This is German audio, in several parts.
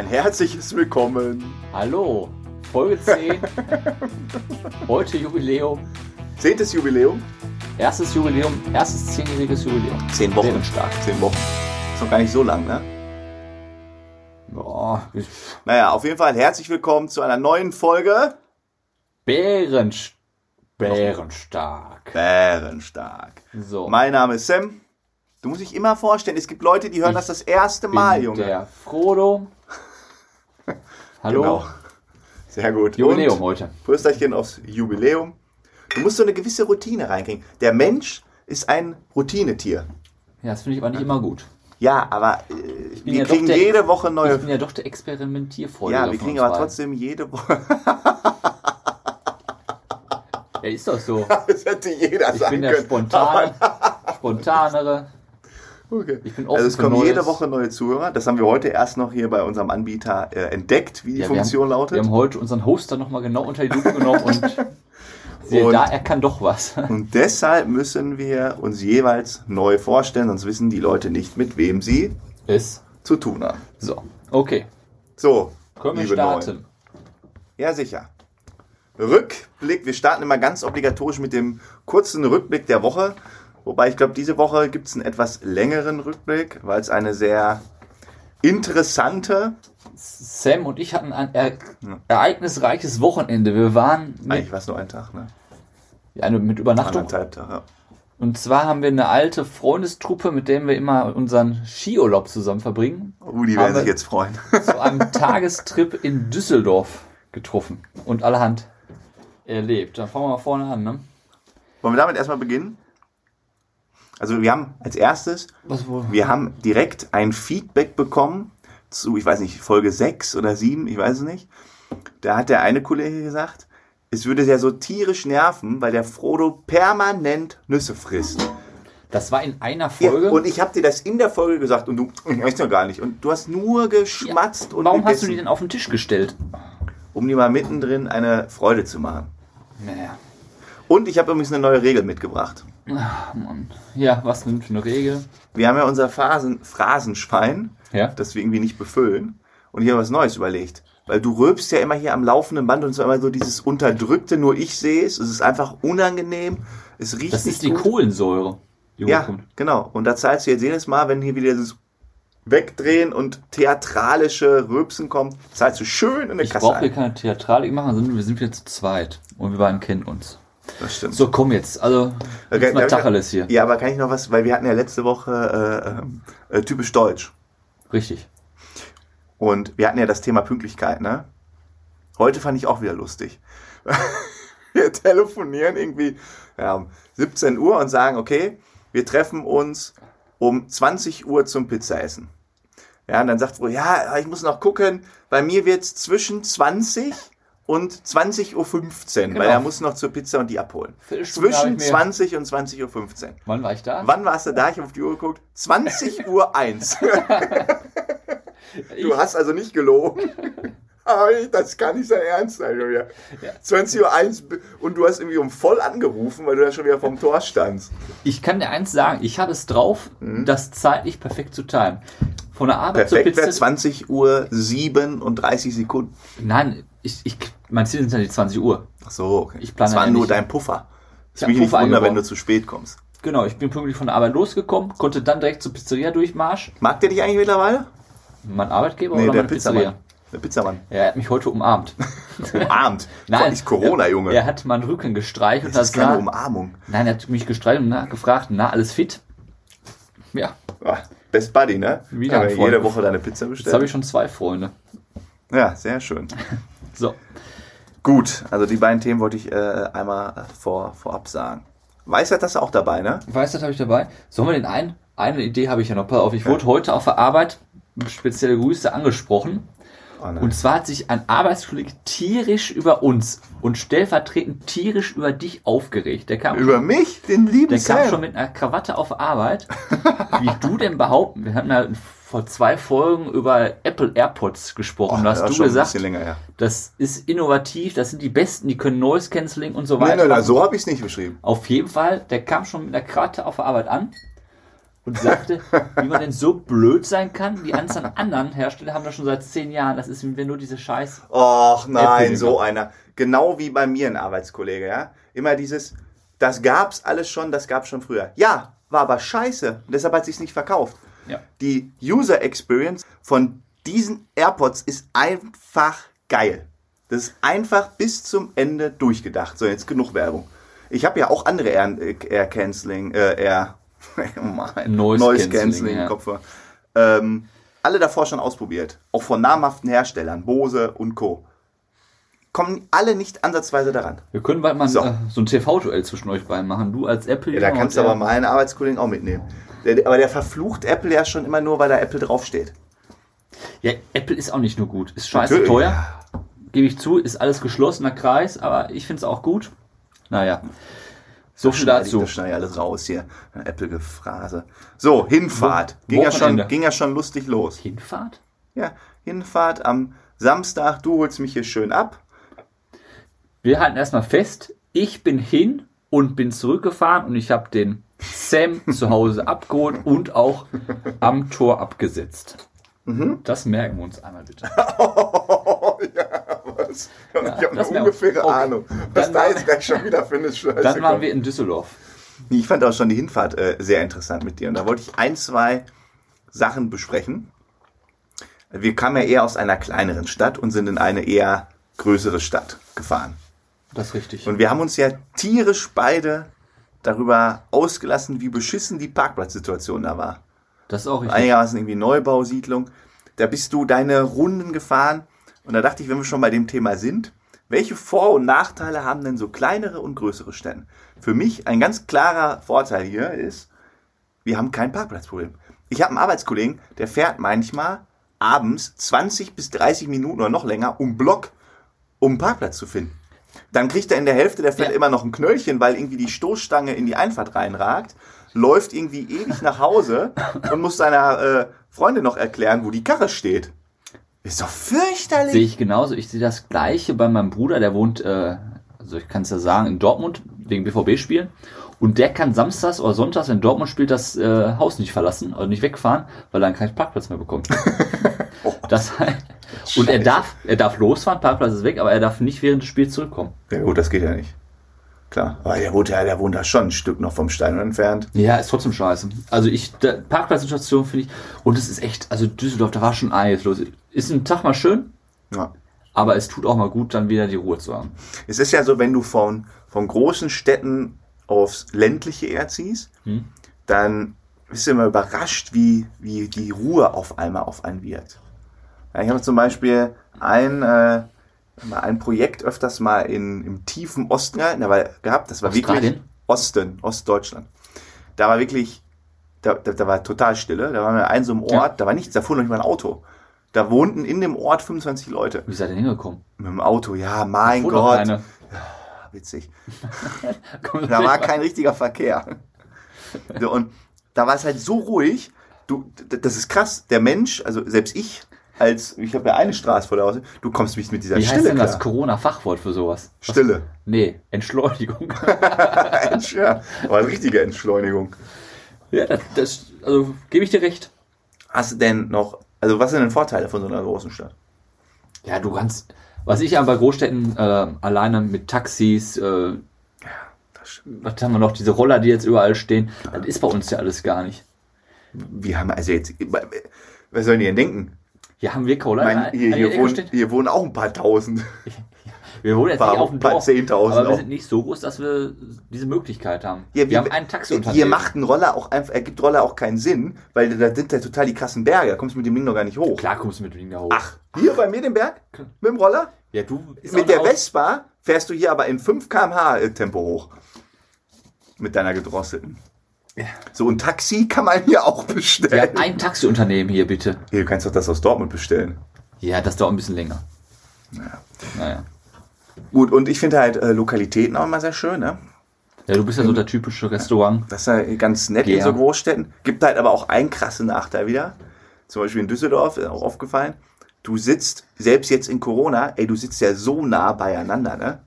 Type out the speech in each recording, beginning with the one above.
ein herzliches Willkommen. Hallo, Folge 10. Heute Jubiläum. Zehntes Jubiläum. Erstes Jubiläum, erstes zehnjähriges Jubiläum. Zehn Wochen. Bärenstark. Zehn Wochen. Ist noch gar nicht so lang, ne? Boah, Naja, auf jeden Fall herzlich willkommen zu einer neuen Folge. Bärenst Bärenstark. Bärenstark. So. Mein Name ist Sam. Du musst dich immer vorstellen, es gibt Leute, die hören Ich das das erste Mal, bin Junge. Der Frodo. Hallo. Genau. Sehr gut. Jubiläum Und heute. Prösterchen aufs Jubiläum. Du musst so eine gewisse Routine reinkriegen. Der Mensch ist ein Routinetier. Ja, das finde ich aber nicht immer gut. Ja, aber äh, wir ja kriegen der- jede Woche neue. Ich bin ja doch der Experimentierfreude. Ja, wir kriegen aber trotzdem jede Woche. Ja, ist doch so. das hätte jeder Ich sagen bin der spontane, spontanere. Okay. Ich bin offen Also es kommen jede. Woche neue Zuhörer. Das haben wir heute erst noch hier bei unserem Anbieter äh, entdeckt, wie die Ja, wir Funktion haben, lautet. Wir haben heute unseren Hoster nochmal genau unter die Lupe genommen und siehe Und- da, er kann doch was. Und deshalb müssen wir uns jeweils neu vorstellen, sonst wissen die Leute nicht, mit wem sie Ist zu tun haben. so. Okay, So, können wir starten. Neuen. Ja, sicher. Rückblick. Wir starten immer ganz obligatorisch mit dem kurzen Rückblick der Woche. Wobei ich glaube, diese Woche gibt es einen etwas längeren Rückblick, weil es eine sehr interessante, Sam und ich hatten ein er ereignisreiches Wochenende. Wir waren eigentlich war es nur ein Tag, ne? eine, mit Übernachtung. Anderthalb Tag, ja. Und zwar haben wir eine alte Freundestruppe, mit der wir immer unseren Skiurlaub zusammen verbringen, Rudi Aber- werden sich jetzt freuen. zu einem Tagestrip in Düsseldorf getroffen und allerhand erlebt. Dann fangen wir mal vorne an, ne? Wollen wir damit erstmal beginnen? Also wir haben als erstes, wir haben direkt ein Feedback bekommen zu, ich weiß nicht, Folge 6 oder 7, ich weiß es nicht. Da hat der eine Kollege gesagt, es würde sehr so tierisch nerven, weil der Frodo permanent Nüsse frisst. Das war in einer Ja, Folge. und ich habe dir das in der Folge gesagt und du weißt ja gar nicht. Und du hast nur geschmatzt und Warum hast du gegessen, die denn auf den Tisch gestellt? um dir mal mittendrin eine Freude zu machen. Naja. Und ich habe übrigens eine neue Regel mitgebracht. Mann. Ja, was denn für eine Regel? Wir haben ja unser Phasen, Phrasenschwein, Ja. das wir irgendwie nicht befüllen. Und hier was Neues überlegt. Weil du rülpst ja immer hier am laufenden Band und so immer so dieses Unterdrückte, nur ich sehe es. Es ist einfach unangenehm. Es riecht Das ist die gut. Kohlensäure. Die Ja, hochkommt. genau. Und da zahlst du jetzt jedes Mal, wenn hier wieder dieses Wegdrehen und theatralische Rülpsen kommt, zahlst du schön in eine Ich Kasse brauche hier ein. keine Theatralik machen, sondern wir sind wieder zu zweit. Und wir beiden kennen uns. Das stimmt. So, komm jetzt. Also, Okay, jetzt mal darf ich- Tacheles hier. Ja, aber kann ich noch was, weil wir hatten ja letzte Woche äh, äh, typisch deutsch. Richtig. Und wir hatten ja das Thema Pünktlichkeit, ne? Heute fand ich auch wieder lustig. Wir telefonieren irgendwie ja, um 17 Uhr und sagen, okay, wir treffen uns um 20 Uhr zum Pizzaessen. Ja, und dann sagt Fro, ja, ich muss noch gucken, bei mir wird's zwischen 20 und 20.15 Uhr, weil Genau. er muss noch zur Pizza und die abholen. Zwischen habe ich mir- 20 und 20.15 Uhr. Wann war ich da? Wann warst du da? Ich habe auf die Uhr geguckt. 20 Uhr 1. Du hast also nicht gelogen. Das kann nicht sein Ernst sein, Julia. 20 Uhr 1 und du hast irgendwie um voll angerufen, weil du da schon wieder vom Tor standst. Ich kann dir eins sagen, ich habe es drauf, das zeitlich perfekt zu timen. Von der Arbeit. Perfekt zur wäre Pizza. 20 Uhr 7 und 30 Sekunden. Nein, ich, ich, mein Ziel sind ja die 20 Uhr. Ach so, okay. Ich plane das war ja nur nicht. dein Puffer. Das mich nicht wunder, wenn du zu spät kommst. Genau, ich bin pünktlich von der Arbeit losgekommen, konnte dann direkt zur Pizzeria durchmarsch. Mag der dich eigentlich mittlerweile? Mein Arbeitgeber Nee, oder der meine Pizzeria? Pizzamann. Der Pizzamann. Ja, er hat mich heute umarmt. Umarmt. Nein, ist Corona, Junge. Er hat meinen Rücken gestreichelt. das ist keine Umarmung. Nein, er hat mich gestreichelt und nachgefragt, na, alles fit? Ja, Ah, Best Buddy, ne? Wieder Kann ja jede Woche deine Pizza jetzt habe ich schon zwei Freunde. Ja, sehr schön. So, Gut, also die beiden Themen wollte ich äh, einmal vor, vorab sagen. Weisheit hast du auch dabei, ne? weißt du, habe ich dabei. Sollen wir den einen? Eine Idee habe ich ja noch. Pass auf, ich wurde heute auf der Arbeit, spezielle Grüße, angesprochen. Oh. Und zwar hat sich ein Arbeitskollege tierisch über uns und stellvertretend tierisch über dich aufgeregt. Der kam Über mich, den lieben Der kam Sam. schon mit einer Krawatte auf Arbeit. Wie du denn behaupten, wir hatten ja vor zwei Folgen über Apple AirPods gesprochen. Oh, da hast ja, du gesagt, länger das ist innovativ, das sind die besten, die können Noise Cancelling und so Nein, weiter. nein, nein, machen. so habe ich es nicht beschrieben. Auf jeden Fall, der kam schon mit einer Krawatte auf der Arbeit an und sagte, wie man denn so blöd sein kann. Die ganzen anderen Hersteller haben das schon seit zehn Jahren. Das ist wenn nur diese Scheiß. Och nein, so einer. Genau wie bei mir ein Arbeitskollege, ja. Immer dieses, das gab's alles schon, das gab's schon früher. Ja, war aber scheiße. Deshalb hat sich's nicht verkauft. Ja. Die User Experience von diesen AirPods ist einfach geil. Das ist einfach bis zum Ende durchgedacht. So, jetzt genug Werbung. Ich habe ja auch andere Air, Air Canceling, äh, Air, oh Noise Cancelling, Cancelling ja. Kopfhörer. Ähm, alle davor schon ausprobiert. Auch von namhaften Herstellern, Bose und Co. Kommen alle nicht ansatzweise daran. Wir können bald mal So. so, äh, so ein TV-Duell zwischen euch beiden machen. Du als Apple. Ja, da kannst du aber meinen Arbeitskollegen auch mitnehmen. Aber der verflucht Apple ja schon immer nur, weil da Apple draufsteht. Ja, Apple ist auch nicht nur gut. Ist scheiße Natürlich, teuer. Gebe ich zu, ist alles geschlossener Kreis, aber ich finde es auch gut. Naja. So viel dazu. Das schneide ich alles raus hier. Apple-Gefrase. So, Hinfahrt. Ging ja, schon, ging ja schon lustig los. Hinfahrt? Ja, Hinfahrt am Samstag. Du holst mich hier schön ab. Wir halten erstmal fest, ich bin hin und bin zurückgefahren und ich habe den Sam zu Hause abgeholt und auch am Tor abgesetzt. Mhm. Das merken wir uns einmal bitte. Oh, ja, was? ich habe eine ungefähre okay. Ahnung, was Dann da jetzt gleich schon wieder eine Scheiße Dann waren wir in Düsseldorf. Ich fand auch schon die Hinfahrt äh, sehr interessant mit dir. Und da wollte ich ein, zwei Sachen besprechen. Wir kamen ja eher aus einer kleineren Stadt und sind in eine eher größere Stadt gefahren. Das ist richtig. Und wir haben uns ja tierisch beide darüber ausgelassen, wie beschissen die Parkplatzsituation da war. das ist auch richtig. Einigermaßen irgendwie Neubausiedlung. Da bist du deine Runden gefahren. Und da dachte ich, wenn wir schon bei dem Thema sind, welche Vor- und Nachteile haben denn so kleinere und größere Städte? Für mich ein ganz klarer Vorteil hier ist, wir haben kein Parkplatzproblem. Ich habe einen Arbeitskollegen, der fährt manchmal abends 20 bis 30 Minuten oder noch länger um Block, um einen Parkplatz zu finden. Dann kriegt er in der Hälfte der Fälle Ja. immer noch ein Knöllchen, weil irgendwie die Stoßstange in die Einfahrt reinragt, läuft irgendwie ewig nach Hause und muss seiner äh, Freundin noch erklären, wo die Karre steht. Ist doch fürchterlich. Sehe ich genauso. Ich sehe das Gleiche bei meinem Bruder, der wohnt, äh, also ich kann es ja sagen, in Dortmund wegen BVB-Spielen. Und der kann samstags oder sonntags, wenn Dortmund spielt, das äh, Haus nicht verlassen oder nicht wegfahren, weil er dann keinen Parkplatz mehr bekommt. das heißt, und er darf, er darf losfahren, Parkplatz ist weg, aber er darf nicht während des Spiels zurückkommen. Ja gut, das geht ja nicht. Klar. Aber der wohnt ja, der wohnt da schon ein Stück noch vom Stein entfernt. Ja, ist trotzdem scheiße. Also ich, Parkplatzsituation finde ich, und es ist echt, also Düsseldorf, da war schon einiges los. Ist ein Tag mal schön, Ja. aber es tut auch mal gut, dann wieder die Ruhe zu haben. Es ist ja so, wenn du von, von großen Städten aufs ländliche eher ziehst, Hm. dann bist du immer überrascht, wie, wie die Ruhe auf einmal auf einen wirkt. Ja, ich habe zum Beispiel ein, äh, ein Projekt öfters mal in, im tiefen Osten gehabt, das war wirklich Australien? Osten, Ostdeutschland. Da war wirklich, da, da, da war total Stille, da waren wir in einem so einem Ort, Ja. da war nichts, da fuhr noch nicht mal ein Auto. Da wohnten in dem Ort 25 Leute. Wie seid ihr denn hingekommen? Mit dem Auto, ja, mein Gott. keine. Witzig. Da war kein richtiger Verkehr. So, und da war es halt so ruhig. Du, das ist krass. Der Mensch, also selbst ich, als ich habe ja eine Straße vor der Haustür, du kommst mich mit dieser Wie heißt Stille denn das klar. Corona-Fachwort für sowas? Was- Stille. Nee, Entschleunigung. ja, aber eine richtige Entschleunigung. ja, das, das also gebe ich dir recht. Hast du denn noch, also was sind denn Vorteile von so einer großen Stadt? Ja, du kannst, was ich aber bei Großstädten äh, alleine mit Taxis, äh, Das, was haben wir noch, diese Roller, die jetzt überall stehen, das ist bei uns ja alles gar nicht. wir haben also jetzt, was sollen die denn denken? Hier haben wir. Ich meine, hier, hier, wohnen, hier wohnen auch ein paar Tausend. wir wohnen jetzt nicht auf dem paar Dorf, 10.000 aber wir sind nicht so groß, dass wir diese Möglichkeit haben. Ja, wir haben ein Taxiunternehmen. Hier macht ein Roller auch einfach, ergibt Roller auch keinen Sinn, weil da sind ja total die krassen Berge. Da kommst du mit dem Ding noch gar nicht hoch. Klar kommst du mit dem Ding da hoch. Ach, hier bei mir den Berg? Mit dem Roller? ja, du Mit der Vespa fährst du hier aber in 5 km/h Tempo hoch. Mit deiner gedrosselten. So ein Taxi kann man hier auch bestellen. haben ein Taxiunternehmen hier, bitte. Hier, du kannst doch das aus Dortmund bestellen. Ja, das dauert ein bisschen länger. Naja. Gut, und ich finde halt äh, Lokalitäten auch immer sehr schön, ne? Ja, du bist ja so der typische Restaurant. Das ist ja ganz nett in Ja. so Großstädten. Gibt halt aber auch einen krassen Nachteil wieder. Zum Beispiel in Düsseldorf, ist auch aufgefallen. Du sitzt, selbst jetzt in Corona, ey, du sitzt ja so nah beieinander, ne?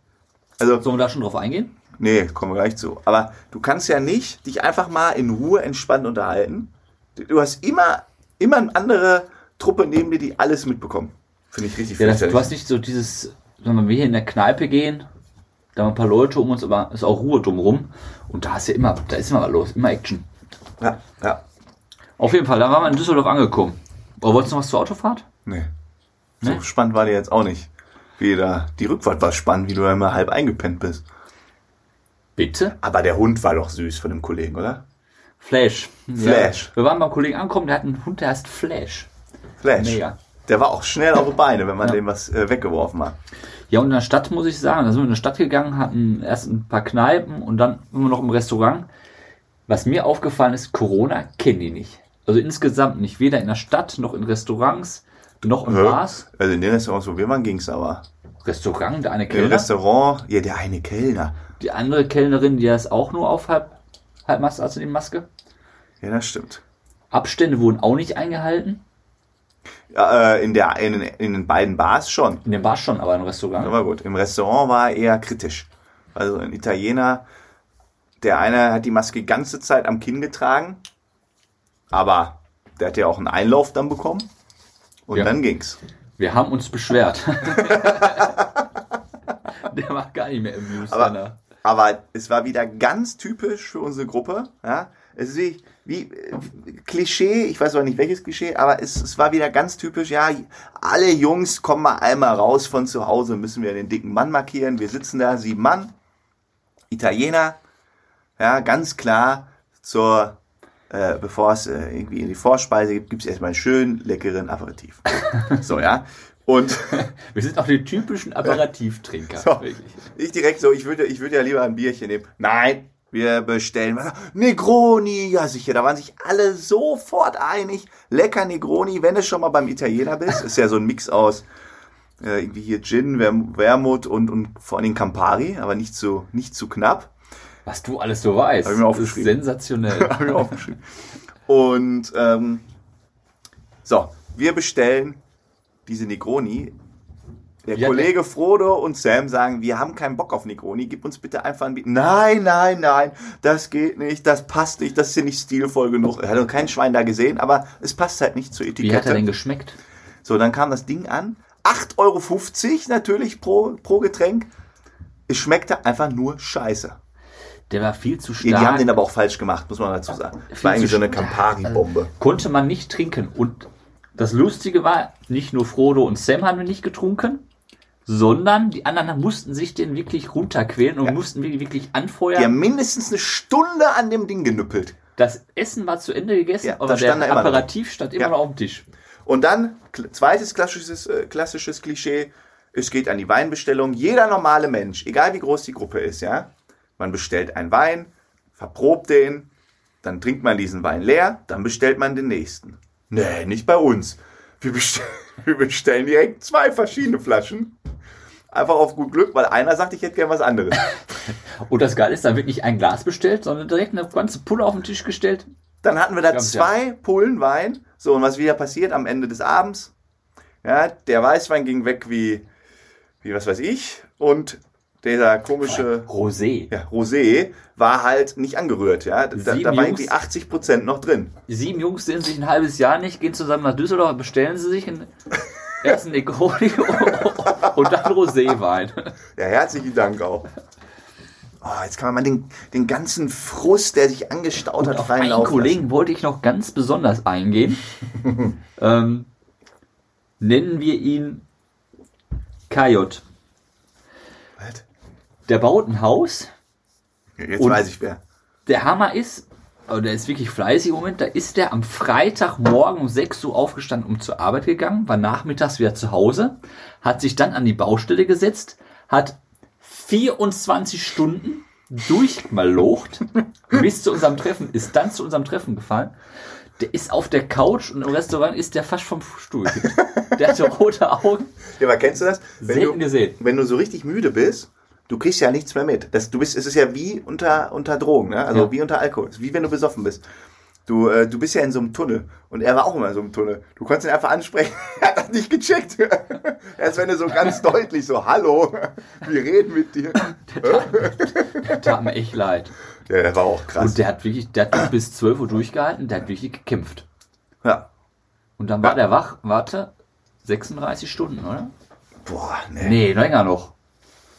Also, Sollen wir da schon drauf eingehen? Nee, kommen wir gleich zu. Aber du kannst ja nicht dich einfach mal in Ruhe entspannt unterhalten. Du hast immer, immer eine andere Truppe neben dir, die alles mitbekommen. Finde ich richtig Ja, das, du hast nicht so dieses, wenn wir hier in der Kneipe gehen, da haben ein paar Leute um uns, aber ist auch Ruhe drumrum. Und da ist ja immer, da ist immer was los, immer Action. Ja, ja. Auf jeden Fall, da waren wir in Düsseldorf angekommen. Aber wolltest du noch was zur Autofahrt? Nee. So Nee? spannend war die jetzt auch nicht. Wie da, die Rückfahrt war spannend, wie du da immer halb eingepennt bist. Bitte? Aber der Hund war doch süß von dem Kollegen, oder? Flash. Flash. Ja. Wir waren beim Kollegen angekommen, der hat einen Hund, der heißt Flash. Flash. Mega. Der war auch schnell auf die Beine, wenn man Ja. dem was äh, weggeworfen hat. Ja, und in der Stadt muss ich sagen, da sind wir in der Stadt gegangen, hatten erst ein paar Kneipen und dann wir noch im Restaurant. Was mir aufgefallen ist, Corona kennen die nicht. Also insgesamt nicht. Weder in der Stadt, noch in Restaurants, noch in? Bars. Also in den Restaurants, wo wir waren, ging's aber. Restaurant, der eine Im Kellner. Restaurant, ja, der eine Kellner. Die andere Kellnerin, die ist auch nur auf halb, halb Maske, also die Maske. Ja, das stimmt. Abstände wurden auch nicht eingehalten. Ja, äh, in, der, in, in den beiden Bars schon. In der Bar schon, aber im Restaurant. Aber gut, im Restaurant war er eher kritisch. Also ein Italiener, der eine hat die Maske die ganze Zeit am Kinn getragen, aber der hat ja auch einen Einlauf dann bekommen. Und Ja. dann ging's. Wir haben uns beschwert. der war gar nicht mehr im. Aber, aber es war wieder ganz typisch für unsere Gruppe. Ja? Es ist wie, wie Klischee, ich weiß auch nicht welches Klischee, aber es, es war wieder ganz typisch. Ja, alle Jungs kommen mal einmal raus von zu Hause, müssen wir den dicken Mann markieren. Wir sitzen da, sieben Mann, Italiener, ja, ganz klar zur, äh, bevor es äh, irgendwie in die Vorspeise gibt, gibt es erstmal einen schönen, leckeren Aperitif. so, ja. Und Wir sind auch die typischen Aperitivtrinker. So. Wirklich. Ich direkt so, ich würde, ich würde ja lieber ein Bierchen nehmen. Nein, wir bestellen. Negroni, ja sicher, da waren sich alle sofort einig. Lecker Negroni, wenn du schon mal beim Italiener bist. Ist ja so ein Mix aus äh, irgendwie hier Gin, Werm- Wermut und, und vor allem Campari, aber nicht zu, nicht zu knapp. Was du alles so weißt, Hab ich mir ist aufgeschrieben. sensationell. Hab ich mir aufgeschrieben. Und ähm, so, wir bestellen diese Negroni. Der Ja, Kollege Frodo und Sam sagen, wir haben keinen Bock auf Negroni, gib uns bitte einfach ein Bier. Nein, nein, nein, das geht nicht, das passt nicht, das ist hier nicht stilvoll genug. Er hat noch kein Schwein da gesehen, aber es passt halt nicht zur Wie hat Etikette. er denn geschmeckt? So, dann kam das Ding an. 8,50 Euro natürlich pro, pro Getränk. Es schmeckte einfach nur scheiße. Der war viel zu Ja, stark. die haben den aber auch falsch gemacht, muss man dazu sagen. Es Viel war zu so eine. Campari-Bombe. Konnte man nicht trinken. Und das Lustige war, nicht nur Frodo und Sam haben wir nicht getrunken, sondern die anderen mussten sich den wirklich runterquälen und Ja. mussten wirklich, wirklich Die anfeuern. haben mindestens eine Stunde an dem Ding genüppelt. Das Essen war zu Ende gegessen, Ja, aber das der stand da immer noch. Aperitif stand immer Ja. noch auf dem Tisch. Und dann, zweites klassisches, äh, klassisches Klischee, es geht an die Weinbestellung. Jeder normale Mensch, egal wie groß die Gruppe ist, ja, man bestellt einen Wein, verprobt den, dann trinkt man diesen Wein leer, dann bestellt man den nächsten. Nee, nicht bei uns. Wir bestellen, wir bestellen direkt zwei verschiedene Flaschen. Einfach auf gut Glück, weil einer sagt, ich hätte gern was anderes. Und das Geile ist, da wird nicht ein Glas bestellt, sondern direkt eine ganze Pulle auf den Tisch gestellt. Dann hatten wir da zwei Pullen Wein. So, und was wieder passiert am Ende des Abends? Ja, der Weißwein ging weg wie, wie was weiß ich. Und dieser komische Rosé. ja, Rosé war halt nicht angerührt. Ja, da, da war Jungs. irgendwie 80 Prozent noch drin. Sieben Jungs sehen sich ein halbes Jahr nicht, gehen zusammen nach Düsseldorf, bestellen sie sich einen ersten Negroni und dann Roséwein. Ja, herzlichen Dank auch. Oh, jetzt kann man mal den, den ganzen Frust, der sich angestaut hat, Auf freien einen Lauf Kollegen wollte ich noch ganz besonders eingehen. ähm, nennen wir ihn Kajot. Der baut ein Haus. Was? Jetzt weiß ich wer. Der Hammer ist, aber der ist wirklich fleißig im Moment, da ist der am Freitagmorgen um 6 Uhr aufgestanden, um zur Arbeit gegangen, war nachmittags wieder zu Hause, hat sich dann an die Baustelle gesetzt, hat 24 Stunden durchmalocht bis zu unserem Treffen, ist dann zu unserem Treffen gefahren. Der ist auf der Couch und im Restaurant ist der fast vom Stuhl. Der hatte rote Augen. Ja, aber kennst du das? Wenn Selten du, gesehen. wenn du so richtig müde bist, du kriegst ja nichts mehr mit. Das, du bist, es ist ja wie unter, unter Drogen, ne? also Ja. wie unter Alkohol. Es ist wie wenn du besoffen bist. Du, äh, du bist ja in so einem Tunnel und er war auch immer in so einem Tunnel. Du konntest ihn einfach ansprechen, er hat das nicht gecheckt. Erst wenn er so ganz deutlich so, hallo, wir reden mit dir. Der tat mir echt leid. Ja, der war auch krass. Und der hat wirklich, der hat bis 12 Uhr durchgehalten, der hat wirklich gekämpft. ja. Und dann war der wach, warte, 36 Stunden, oder? Boah, nee. Nee, länger noch.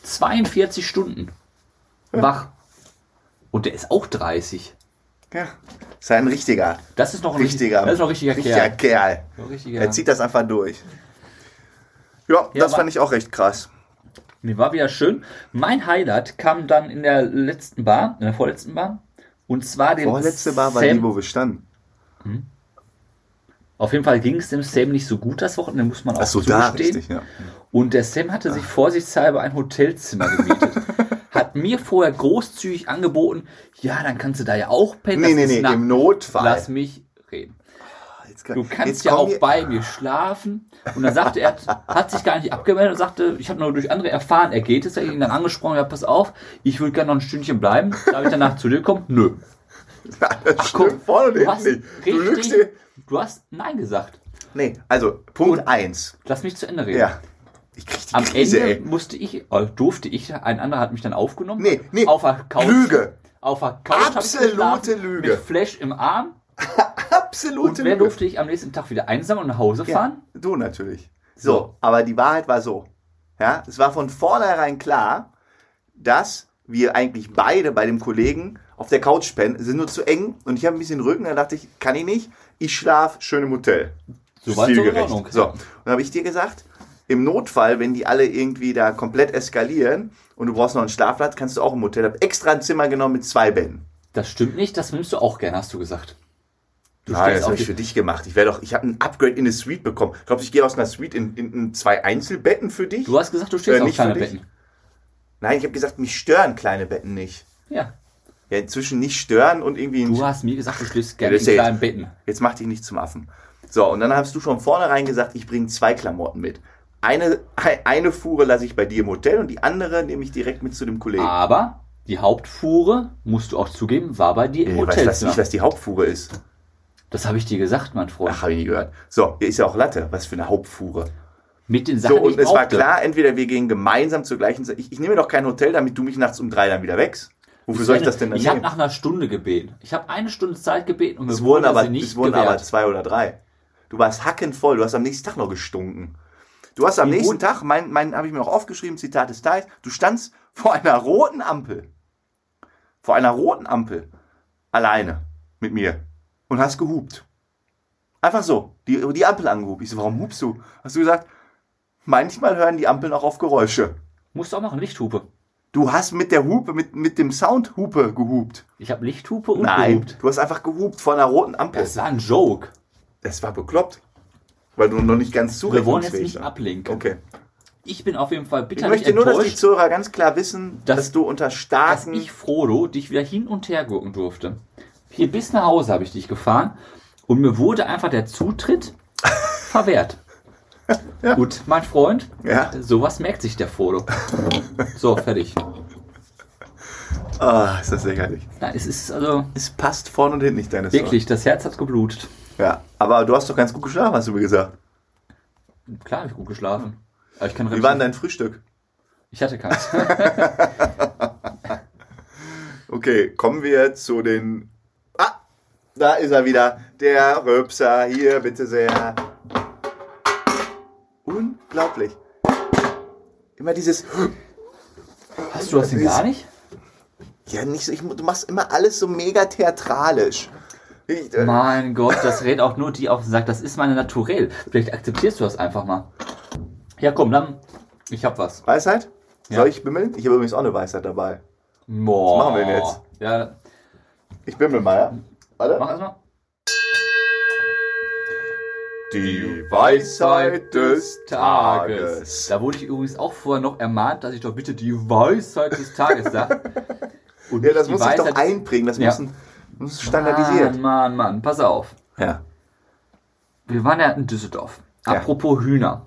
42 Stunden. Wach. Und der ist auch 30. Ja. Ist ein richtiger, Das ist noch ein richtiger, Das ist noch ein richtiger, richtiger Kerl. Kerl. Richtiger. Er zieht das einfach durch. Ja, Ja, das fand ich auch recht krass. Nee, war wieder schön. Mein Highlight kam dann in der letzten Bar, in der vorletzten Bar. Und zwar dem Vorletzte Bar war Sam. die, wo wir standen. Auf jeden Fall ging es dem Sam nicht so gut das Wochenende, muss man auch Ach so, da, zugestehen. richtig, ja. Und der Sam hatte sich vorsichtshalber ein Hotelzimmer gemietet. hat mir vorher großzügig angeboten, ja, dann kannst du da ja auch pennen. Nee, das nee, nee, im Notfall. Lass mich reden. Jetzt kann- Du kannst ja auch wir- bei mir schlafen. Und dann sagte er, hat sich gar nicht abgemeldet und sagte, ich habe nur durch andere erfahren, er geht es. Er ihn dann angesprochen, ja, pass auf, ich würde gerne noch ein Stündchen bleiben. Darf ich danach zu dir kommen? Nö. Das stimmt vorne und hinten hast, nicht. Du lügst richtig, dir. du hast Nein gesagt. Nee, also Punkt Und- 1. Lass mich zu Ende reden. Ja. Ich krieg die Am Krise, Ende ey. musste ich, äh, durfte ich, ein anderer hat mich dann aufgenommen. Nee, nee, Auf der Couch. Lüge. Auf der Couch. Absolute Lüge. Mit Flash im Arm. Absolute Und wer Lüge. durfte ich am nächsten Tag wieder einsam und nach Hause Ja, fahren? du natürlich. So, So. aber die Wahrheit war so. Ja, es war von vornherein klar, dass wir eigentlich beide bei dem Kollegen auf der Couch pennen, sind nur zu eng und ich habe ein bisschen Rücken, da dachte ich, kann ich nicht, ich schlaf schön im Hotel. So weit, so in. Ordnung. So, und dann habe ich dir gesagt, im Notfall, wenn die alle irgendwie da komplett eskalieren und du brauchst noch einen Schlafplatz, kannst du auch im Hotel. Hab extra ein Zimmer genommen mit zwei Betten. Das stimmt nicht, das nimmst du auch gerne, hast du gesagt. Du Nein, das auch habe ich für dich gemacht. Ich werde doch, ich habe ein Upgrade in eine Suite bekommen. Glaubst du, ich gehe aus einer Suite in, in, in zwei Einzelbetten für dich? Du hast gesagt, du stehst Äh, auf kleine dich? Betten. Nein, ich habe gesagt, mich stören kleine Betten nicht. Ja. Ja, inzwischen nicht stören und irgendwie. Du hast mir gesagt, du schläfst gerne in kleinen Betten. Jetzt mach dich nicht zum Affen. So, und dann hast du schon vornherein gesagt, ich bringe zwei Klamotten mit. Eine, eine Fuhre lasse ich bei dir im Hotel und die andere nehme ich direkt mit zu dem Kollegen. Aber die Hauptfuhre, musst du auch zugeben, war bei dir im ich weiß nicht, was die Hauptfuhre ist. Das habe ich dir gesagt, mein Freund. Ach, habe ich nie gehört. So, hier ist ja auch Latte. Was für eine Hauptfuhre. Mit den Sachen, So, und es war klar, entweder wir gehen gemeinsam zur gleichen Zeit. Ich, ich nehme doch kein Hotel, damit du mich nachts um drei dann wieder wächst. Wofür soll ich das denn dann Ich habe nach einer Stunde gebeten. Ich habe eine Stunde Zeit gebeten und mir Es wurden wurde aber, sie nicht es wurden aber gewährt. zwei oder drei. Du warst hackenvoll. Du hast am nächsten Tag noch gestunken. Du hast am Wie nächsten Tag, mein, mein habe ich mir noch aufgeschrieben, Zitat des Tages, du standst vor einer roten Ampel. Vor einer roten Ampel. Alleine. Mit mir. Und hast gehupt. Einfach so. Die, die Ampel angehupt. Ich so, warum hupst du? Hast du gesagt, manchmal hören die Ampeln auch auf Geräusche. Musst du auch machen, Lichthupe. Du hast mit der Hupe, mit, mit dem Sound Hupe gehupt. Ich habe Lichthupe und Nein, gehupt. du hast einfach gehupt vor einer roten Ampel. Das war ein Joke. Das war bekloppt. Weil du noch nicht ganz Wir wollen jetzt zurechnungsfähig nicht warst. ablenken. Okay. Ich bin auf jeden Fall Ich bitterlich möchte nur, dass die enttäuscht, Zuhörer ganz klar wissen, Dass- dass, du unter dass starken... ich, Frodo, dich wieder hin und her gucken durfte. Hier bis nach Hause habe ich dich gefahren und mir wurde einfach der Zutritt verwehrt. Gut, mein Freund, Ja. sowas merkt sich der Frodo. So, fertig. Ah, ist das lächerlich. Ja, es ist also Es passt vorne und hinten nicht, deine wirklich, das Herz hat geblutet. Story. Ja, aber du hast doch ganz gut geschlafen, hast du mir gesagt. Klar habe ich gut geschlafen. Aber ich kann Wie war denn dein Frühstück? Ich hatte keins. Okay, kommen wir zu den... Ah, da ist er wieder. Der Röpser. Hier, bitte sehr. Unglaublich. Immer dieses... Hast du das denn gar nicht? Ja, nicht so, ich, du machst immer alles so mega theatralisch. Ich, äh, Mein Gott, das redet auch nur die auf und sagt, das ist meine Naturell. Vielleicht akzeptierst du das einfach mal. Ja, komm, dann. Ich hab was. Weisheit? Ja. Soll ich bimmeln? Ich habe übrigens auch eine Weisheit dabei. Boah. Was machen wir denn jetzt? Ja, Ich bimmel mal, ja? Warte. mach erstmal. Die Weisheit des Tages. Da wurde ich übrigens auch vorher noch ermahnt, dass ich doch bitte die Weisheit des Tages sage. Und Ja, das muss ich doch einprägen. Das Ja. muss, muss standardisiert. Mann, Mann, Mann, pass auf. Ja. Wir waren ja in Düsseldorf. Ja. Apropos Hühner.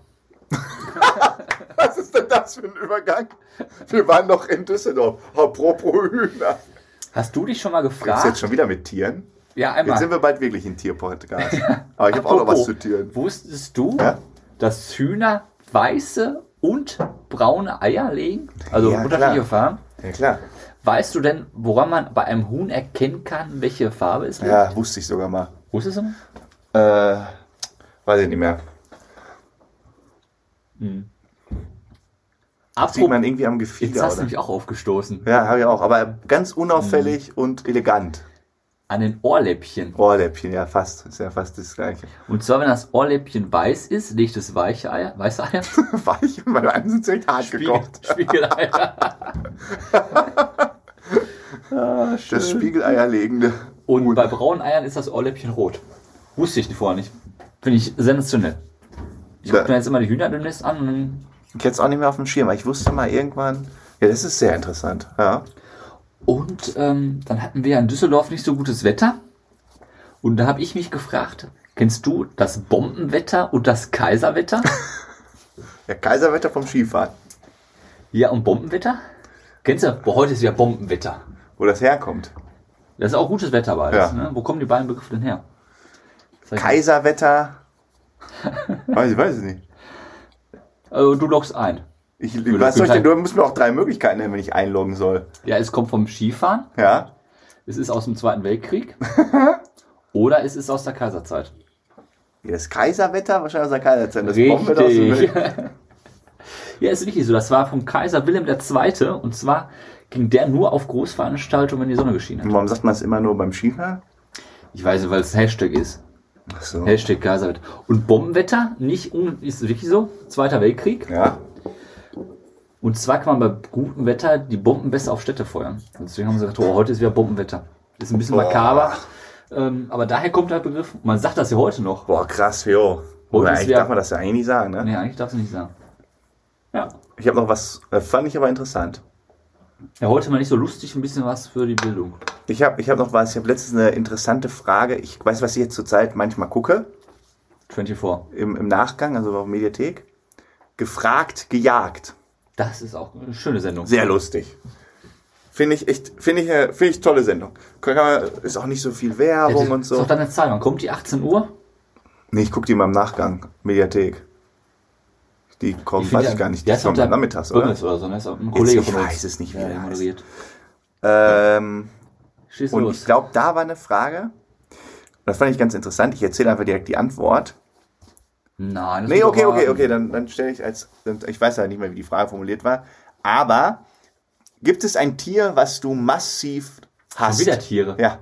Was ist denn das für ein Übergang? Wir waren doch in Düsseldorf. Apropos Hühner. Hast du dich schon mal gefragt? jetzt schon wieder mit Tieren? Ja, Jetzt einmal. sind wir bald wirklich in Tierpodcast. Aber ich habe auch noch was zu Tieren. Wusstest du, Ja? dass Hühner weiße und braune Eier legen? Also Ja, unterschiedliche. Farben. Ja, klar. Weißt du denn, woran man bei einem Huhn erkennen kann, welche Farbe es legt? Ja, wusste ich sogar mal. Wusstest du? Äh, weiß ich nicht mehr. Das sieht man irgendwie am jetzt Gefieder, hast du mich auch aufgestoßen. Ja, habe ich auch. Aber ganz unauffällig Mhm. und elegant. An den Ohrläppchen. Ohrläppchen, ja, fast. Ist ja fast das Gleiche. Und zwar, wenn das Ohrläppchen weiß ist, legt es weiche Eier, weiße Eier, Weich und meine einen sind direkt hart gekocht. Spiegeleier. ah. Das Spiegeleierlegende. Und bei braunen Eiern ist das Ohrläppchen rot. Wusste ich vorher nicht. Finde ich sensationell. Ich gucke mir jetzt immer die Hühner demnächst an. Ich hätte es auch nicht mehr auf dem Schirm, aber ich wusste mal irgendwann. Ja, das ist sehr interessant. Ja. Und ähm, dann hatten wir in Düsseldorf nicht so gutes Wetter. Und da habe ich mich gefragt, kennst du das Bombenwetter und das Kaiserwetter? ja, Kaiserwetter vom Skifahren. ja, und Bombenwetter? Kennst du? Boah, heute ist ja Bombenwetter. Wo das herkommt. Das ist auch gutes Wetter beides. Ja. Ne? Wo kommen die beiden Begriffe denn her? Kaiserwetter. weiß ich weiß es nicht. Äh, du loggst ein. Ich, Würde- was soll ich denn, würde du musst mir auch drei Möglichkeiten nennen, wenn ich einloggen soll. Ja, es kommt vom Skifahren. Ja? Es ist aus dem Zweiten Weltkrieg. oder es ist aus der Kaiserzeit. Ja, Das Kaiserwetter, wahrscheinlich aus der Kaiserzeit. Das Bombenwetter aus dem Richtig. Ja, ist wirklich so. Das war vom Kaiser Wilhelm II. Und zwar ging der nur auf Großveranstaltungen, wenn die Sonne geschienen hat. Und warum sagt man es immer nur beim Skifahren? Ich weiß, nicht, weil es ein Hashtag ist. Ach so. Hashtag Kaiserwetter. Und Bombenwetter, nicht un ist wirklich so. Zweiter Weltkrieg. Ja. Und zwar kann man bei gutem Wetter die Bomben besser auf Städte feuern. Und deswegen haben sie gesagt, oh, heute ist wieder Bombenwetter. Ist ein bisschen Boah. makaber. Ähm, aber daher kommt der Begriff. Man sagt das ja heute noch. Boah, krass, jo. Heute eigentlich ja- darf man das ja eigentlich nicht sagen, ne? Nee, eigentlich darfst du nicht sagen. Ja. Ich habe noch was, äh, fand ich aber interessant. Ja, heute mal nicht so lustig, ein bisschen was für die Bildung. Ich habe ich hab noch was, ich habe letztens eine interessante Frage. Ich weiß, was ich jetzt zurzeit manchmal gucke, 24. im, im Nachgang, also auf Mediathek. Gefragt, gejagt. Das ist auch eine schöne Sendung. Sehr lustig. Finde ich echt, finde ich, finde ich tolle Sendung. Ist auch nicht so viel Ja, Werbung das und Ist so. doch deine Zahl. Wann kommt die 18 Uhr? Nee, ich gucke die mal im Nachgang. Mediathek. Die kommt, find weiß ja- ich gar nicht. Die ist kommt der nachmittags, oder? Oder so. ne? ist auch ein Kollege ich von uns. weiß es nicht, wie ja, der moderiert. Ähm, Schieß und los. ich glaube, da war eine Frage. Das fand ich ganz interessant. Ich erzähle einfach direkt die Antwort. Nein, das Nee, okay, okay, okay, dann, dann stelle ich als, ich weiß ja nicht mehr, wie die Frage formuliert war, aber gibt es ein Tier, was du massiv hast? wieder Tiere. Ja.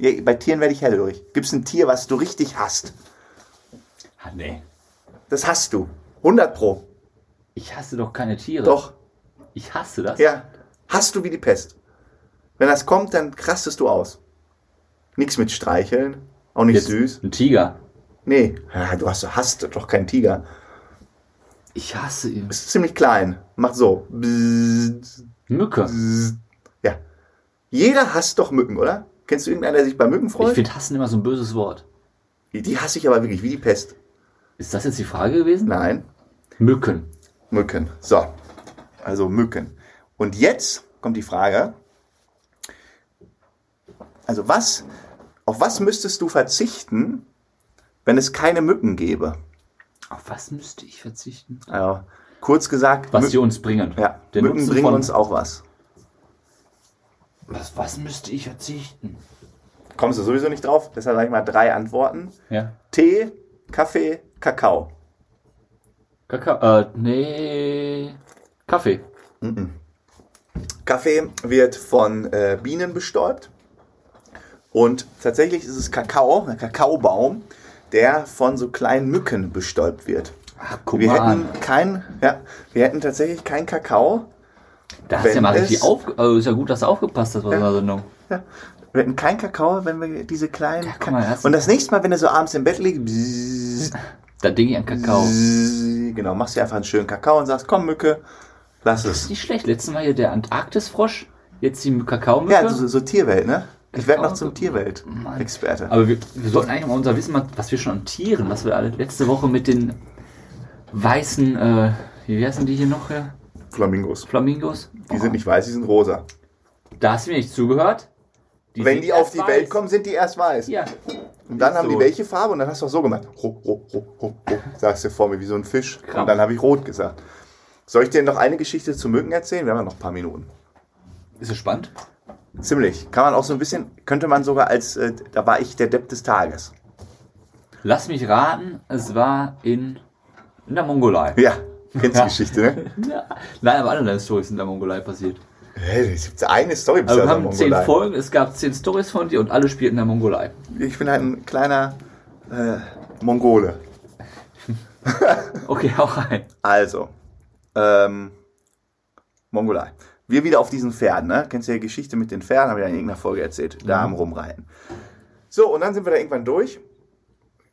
ja. Bei Tieren werde ich hellhörig. Gibt es ein Tier, was du richtig hast? Ah, nee. Das hast du. 100 pro. Ich hasse doch keine Tiere. Doch. Ich hasse das. Ja. Hast du wie die Pest. Wenn das kommt, dann krastest du aus. Nichts mit streicheln. Auch nicht Jetzt süß. Ein Tiger. Nee. Du hast, hast doch keinen Tiger. Ich hasse ihn. Ist ziemlich klein. Macht so. Bzzz. Mücke. Ja. Jeder hasst doch Mücken, oder? Kennst du irgendeinen, der sich bei Mücken Ich freut? finde hassen immer so ein böses Wort. Die, die hasse ich aber wirklich, wie die Pest. Ist das jetzt die Frage gewesen? Nein. Mücken. Mücken. So. Also Mücken. Und jetzt kommt die Frage. Also was, auf was müsstest du verzichten, wenn es keine Mücken gäbe? Auf was müsste ich verzichten? Also, kurz gesagt, Was Mü- sie uns bringen. ja, Der Mücken Nutzen bringen uns auch was. Was, was müsste ich verzichten? Kommst du sowieso nicht drauf? Deshalb sage ich mal drei Antworten. Ja. Tee, Kaffee, Kakao. Kakao. Äh, nee. Kaffee. Kaffee wird von äh, Bienen bestäubt. Und tatsächlich ist es Kakao, ein Kakaobaum, der von so kleinen Mücken bestäubt wird. Ach, guck Wir mal hätten an. kein, ja, wir hätten tatsächlich keinen Kakao. Da hast du ja mal es- richtig auf. Also ist ja gut, dass du aufgepasst hast bei so einer Sendung. Ja, wir hätten keinen Kakao, wenn wir diese kleinen. guck mal, das- und das nächste Mal, wenn du so abends im Bett liegst, bzzz, Da denke ich an Kakao. bzzz, genau, machst dir einfach einen schönen Kakao und sagst, komm Mücke, lass Das ist es. nicht schlecht. Letztes Mal hier der Antarktisfrosch. Jetzt die Kakaomücke. Ja, so, so Tierwelt, ne? Ich werde noch zum Tierwelt-Experte. Aber wir, wir sollten eigentlich mal unser Wissen, mal, was wir schon an Tieren, was wir alle letzte Woche mit den weißen, äh, wie heißen die hier noch? Ja? Flamingos. Flamingos? Die sind nicht weiß, die sind rosa. Da hast du mir nicht zugehört. Die Wenn die auf die weiß. Welt kommen, sind die erst weiß. Ja. Und dann Ist haben die so. welche Farbe und dann hast du auch so gemacht. Ro, ro, ro, ro, ro, sagst du vor mir wie so ein Fisch. Krass. Und dann habe ich rot gesagt. Soll ich dir noch eine Geschichte zu Mücken erzählen? Wir haben ja noch ein paar Minuten. Ist es spannend? Ziemlich. Kann man auch so ein bisschen, könnte man sogar als, äh, da war ich der Depp des Tages. Lass mich raten, es war in, in der Mongolei. Ja, kennst du die Geschichte, ne? Ja. Nein, aber alle deine Storys sind in der Mongolei passiert. Hey, es gibt eine Story bis Also wir haben zehn. Folgen, es gab zehn Stories von dir und alle spielten in der Mongolei. Ich bin halt ein kleiner äh, Mongole. Okay, auch rein. Also, ähm, Mongolei. Wir wieder auf diesen Pferden, ne? Kennst du die Geschichte mit den Pferden? Habe ich ja in irgendeiner Folge erzählt. Da am Rumreiten. So, und dann sind wir da irgendwann durch.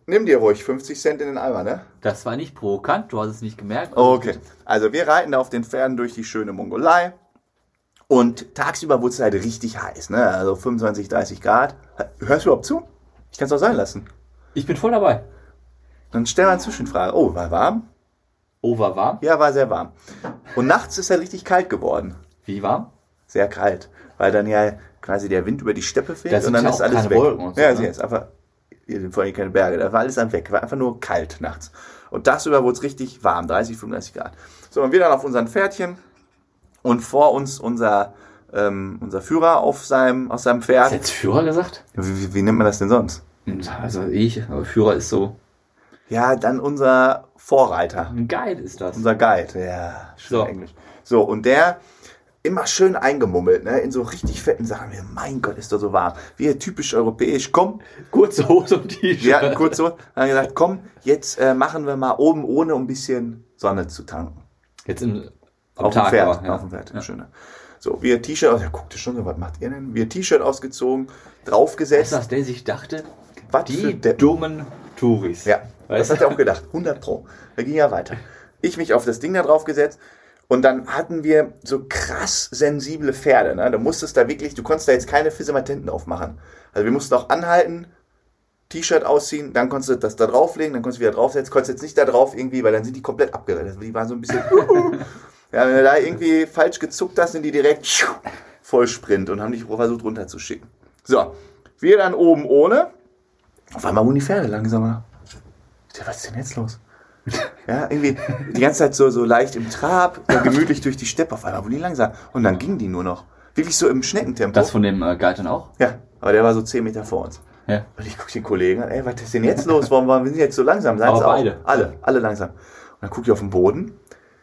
Nimm dir ruhig 50 Cent in den Eimer, ne? Das war nicht provokant, du hast es nicht gemerkt. also Okay. Also wir reiten da auf den Pferden durch die schöne Mongolei. Und tagsüber wurde es halt richtig heiß, ne? Also 25, 30 Grad. Hörst du überhaupt zu? Ich kann es auch sein lassen. Ich bin voll dabei. Dann stell mal eine Zwischenfrage. Oh, war warm? Oh, war warm? Ja, war sehr warm. Und nachts ist er richtig kalt geworden. Wie warm? Sehr kalt. Weil dann ja quasi der Wind über die Steppe fährt Da und dann ja ist auch alles weg. So, ja, ne? sie ist einfach, hier sind vor allem keine Berge, da war alles dann weg. War einfach nur kalt nachts. Und tagsüber wurde es richtig warm, 30, 35 Grad. So, und wir dann auf unseren Pferdchen und vor uns unser, ähm, unser Führer auf seinem, auf seinem Hast Pferd. du jetzt Führer gesagt? Wie, wie, wie nennt man das denn sonst? Also ich, aber Führer ist so. Ja, dann unser Vorreiter. Ein Guide ist das. Unser Guide, ja, schön So. Englisch. So, und der immer schön eingemummelt, ne, in so richtig fetten Sachen. Mein Gott, ist doch so warm. Wir typisch europäisch, komm. Kurze Hose und T-Shirt. Wir hatten kurz so, haben gesagt, komm, jetzt äh, machen wir mal oben ohne, um ein bisschen Sonne zu tanken. Jetzt im, auf Tag dem Pferd, aber, ja. auf dem Pferd, schöne. So, wir T-Shirt, aus- der guckte schon so, was macht ihr denn? Wir T-Shirt ausgezogen, draufgesetzt. Ist das, der sich dachte, Was die dummen Touris. Ja, das Weißt hat er auch gedacht. 100 Pro. Da ging ja weiter. Ich mich auf das Ding da drauf gesetzt und dann hatten wir so krass sensible Pferde. Ne? Da musstest da wirklich, du konntest da jetzt keine Fissematenten aufmachen. Also wir mussten auch anhalten, T-Shirt ausziehen, dann konntest du das da drauflegen, dann konntest du wieder draufsetzen, konntest jetzt nicht da drauf irgendwie, weil dann sind die komplett abgerettet. Die waren so ein bisschen, ja, wenn du da irgendwie falsch gezuckt hast, sind die direkt voll Sprint und haben dich versucht runterzuschicken. So, wir dann oben ohne. Auf einmal wurden die Pferde langsamer. Was ist denn jetzt los? Ja, irgendwie die ganze Zeit so, so leicht im Trab, so gemütlich durch die Steppe. Auf einmal wurden die langsam. Und dann gingen die nur noch. Wirklich so im Schneckentempo. Das von dem äh, Guide dann auch? ja, aber der war so 10 Meter vor uns. Ja. Und ich gucke den Kollegen an, ey, was ist denn jetzt los? Warum waren wir jetzt so langsam? Aber ihr auch? beide. Alle, alle langsam. Und dann gucke ich auf den Boden,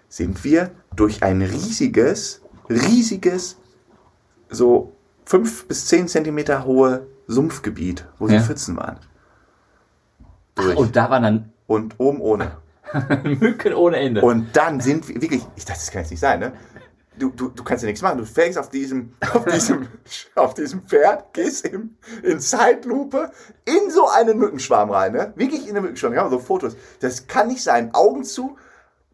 sind wir durch ein riesiges, riesiges, so 5 bis 10 Zentimeter hohe Sumpfgebiet, wo Ja. Pfützen waren. Durch. Und da waren dann Und oben ohne. Mücken ohne Ende. Und dann sind wir wirklich, ich dachte, das kann jetzt nicht sein, ne? Du, du, du kannst ja nichts machen. Du fängst auf diesem, auf diesem, auf diesem Pferd, gehst im, in Zeitlupe in so einen Mückenschwarm rein, ne? Wirklich in einen Mückenschwarm. Wir haben so Fotos. Das kann nicht sein. Augen zu,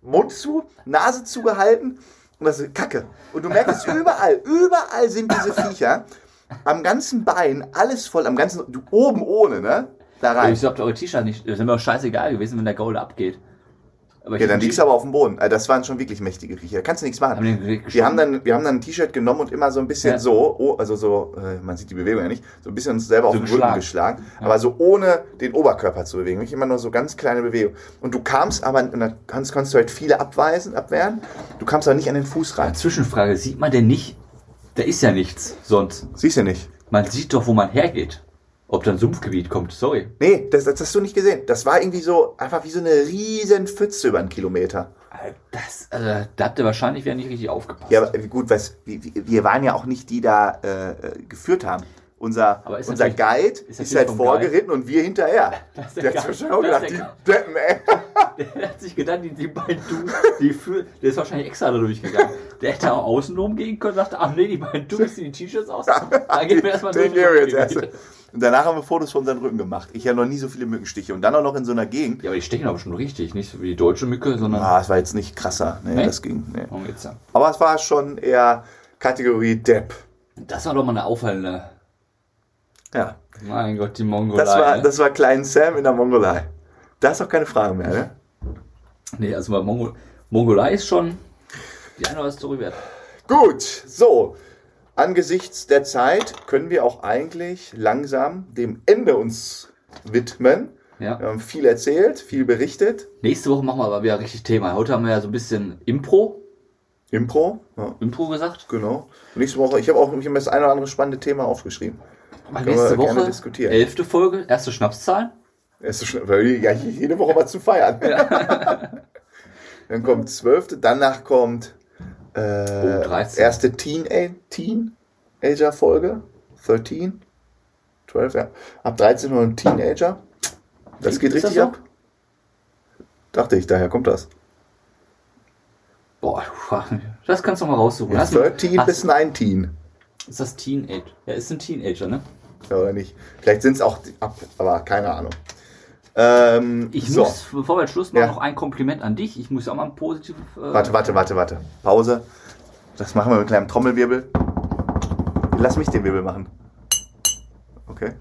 Mund zu, Nase zugehalten und das ist Kacke. Und du merkst es überall, überall sind diese Viecher. Am ganzen Bein, alles voll, am ganzen, du oben ohne, ne? Da rein. ich glaube, eure T-Shirt nicht, das wäre mir auch scheißegal gewesen, wenn der Gaule abgeht. Aber Ja, dann liegst du aber auf dem Boden. Also Das waren schon wirklich mächtige Viecher. Da kannst du nichts machen. Haben die haben dann, wir haben dann ein T-Shirt genommen und immer so ein bisschen Ja. so, oh, also so, äh, man sieht die Bewegung ja nicht, so ein bisschen uns selber auf So den Rücken geschlagen. geschlagen, aber so ohne den Oberkörper zu bewegen. Nicht immer nur so ganz kleine Bewegungen. Und du kamst aber, und dann kannst, kannst du halt viele abweisen, abwehren, du kamst aber nicht an den Fuß rein. Zwischenfrage, sieht man denn nicht, da ist ja nichts sonst. Siehst du nicht? Man sieht doch, wo man hergeht. Ob da ein Sumpfgebiet kommt, sorry. Nee, das, das hast du nicht gesehen. Das war irgendwie so, einfach wie so eine riesen Pfütze über einen Kilometer. Das, also, da habt ihr wahrscheinlich wieder nicht richtig aufgepasst. Ja, aber gut, was, wir, wir waren ja auch nicht die da äh, äh, geführt haben. Unser, unser Guide ist ist, halt vorgeritten und wir hinterher. Das ist der Der hat Guide. sich wahrscheinlich auch gedacht, die Deppen, ey. Der hat sich gedacht, die, die beiden Du, die für, der ist wahrscheinlich extra da durchgegangen. Der hätte auch außen rumgehen können und dachte, ach nee, die beiden Du ziehen die T-Shirts aus. Da gehen wir erstmal Den durch. erst. Und danach haben wir Fotos von unseren Rücken gemacht. Ich habe noch nie so viele Mückenstiche. Und dann auch noch in so einer Gegend. Ja, aber die stechen aber schon richtig. Nicht so wie die deutsche Mücke, sondern. Ah, es war jetzt nicht krasser. Nee, Nee? das ging. Nee. Aber es war schon eher Kategorie Depp. Das war doch mal eine auffallende. Ja. Mein Gott, die Mongolei. Das war, ne? das war Klein Sam in der Mongolei. Da ist auch keine Frage mehr, ne? Nee, also bei Mongo Mongolei ist schon die eine oder andere Story wert. Gut, so. angesichts der Zeit können wir auch eigentlich langsam dem Ende uns widmen. Ja. Wir haben viel erzählt, viel berichtet. Nächste Woche machen wir aber wieder richtig Thema. Heute haben wir ja so ein bisschen Impro, Impro, ja, Impro gesagt. genau. Nächste Woche, ich habe auch ich hab das eine oder andere spannende Thema aufgeschrieben. Aber nächste Woche, elfte Folge, erste Schnapszahl. Es ist schon, weil ja, jede Woche was zu feiern. Dann kommt zwölfte, danach kommt äh, Oh, 13. erste Teen Teenager Folge, 13, 12, ja. Ab 13 Uhr ein Teenager. Das geht das richtig so? ab. Dachte ich, daher kommt das. Boah, das kannst du mal raussuchen. Ja, Hast du- 13 hast- bis 19. Ist das Teenage? Ja, ist ein Teenager, ne? Ja, oder nicht? Vielleicht sind es auch ab, aber keine Ahnung. Ähm, Ich so. muss, bevor wir Schluss machen, Ja. noch ein Kompliment an dich. Ich muss ja auch mal ein positives. Äh, Warte, warte, warte, warte. Pause. Das machen wir mit einem kleinen Trommelwirbel. Lass mich den Wirbel machen. Okay.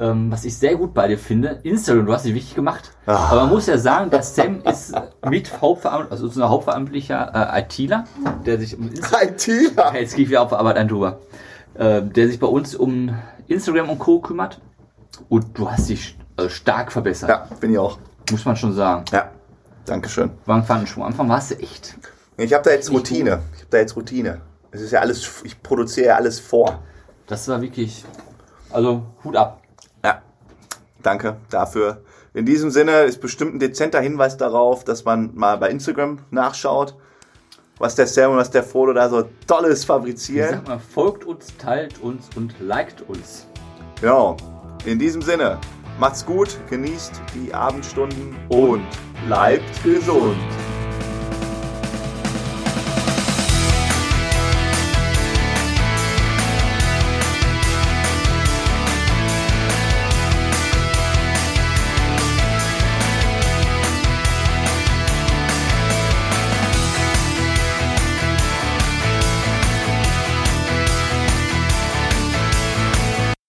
Ähm, was ich sehr gut bei dir finde, Instagram, du hast dich wichtig gemacht. Ah. Aber man muss ja sagen, der Sam ist mit Hauptverantwortlicher, also ist ein hauptverantwortlicher äh, ITler, der sich um Instagram. ITler. Jetzt gehe ich wieder auf Arbeit ein drüber. Äh, der sich bei uns um Instagram und Co. kümmert. Und du hast dich äh, stark verbessert. Ja, bin ich auch. Muss man schon sagen. Ja. Dankeschön. Am Anfang, schon, am Anfang warst du echt. Ich habe da jetzt Routine. Ich habe da jetzt Routine. Es ist ja alles, ich produziere ja alles vor. Das war wirklich. Also, Hut ab. Ja. Danke dafür. In diesem Sinne ist bestimmt ein dezenter Hinweis darauf, dass man mal bei Instagram nachschaut, was der Sam und was der Frodo da so Tolles Ich fabrizieren. sag mal, folgt uns, teilt uns und liked uns. Genau. In diesem Sinne, macht's gut, genießt die Abendstunden und bleibt gesund.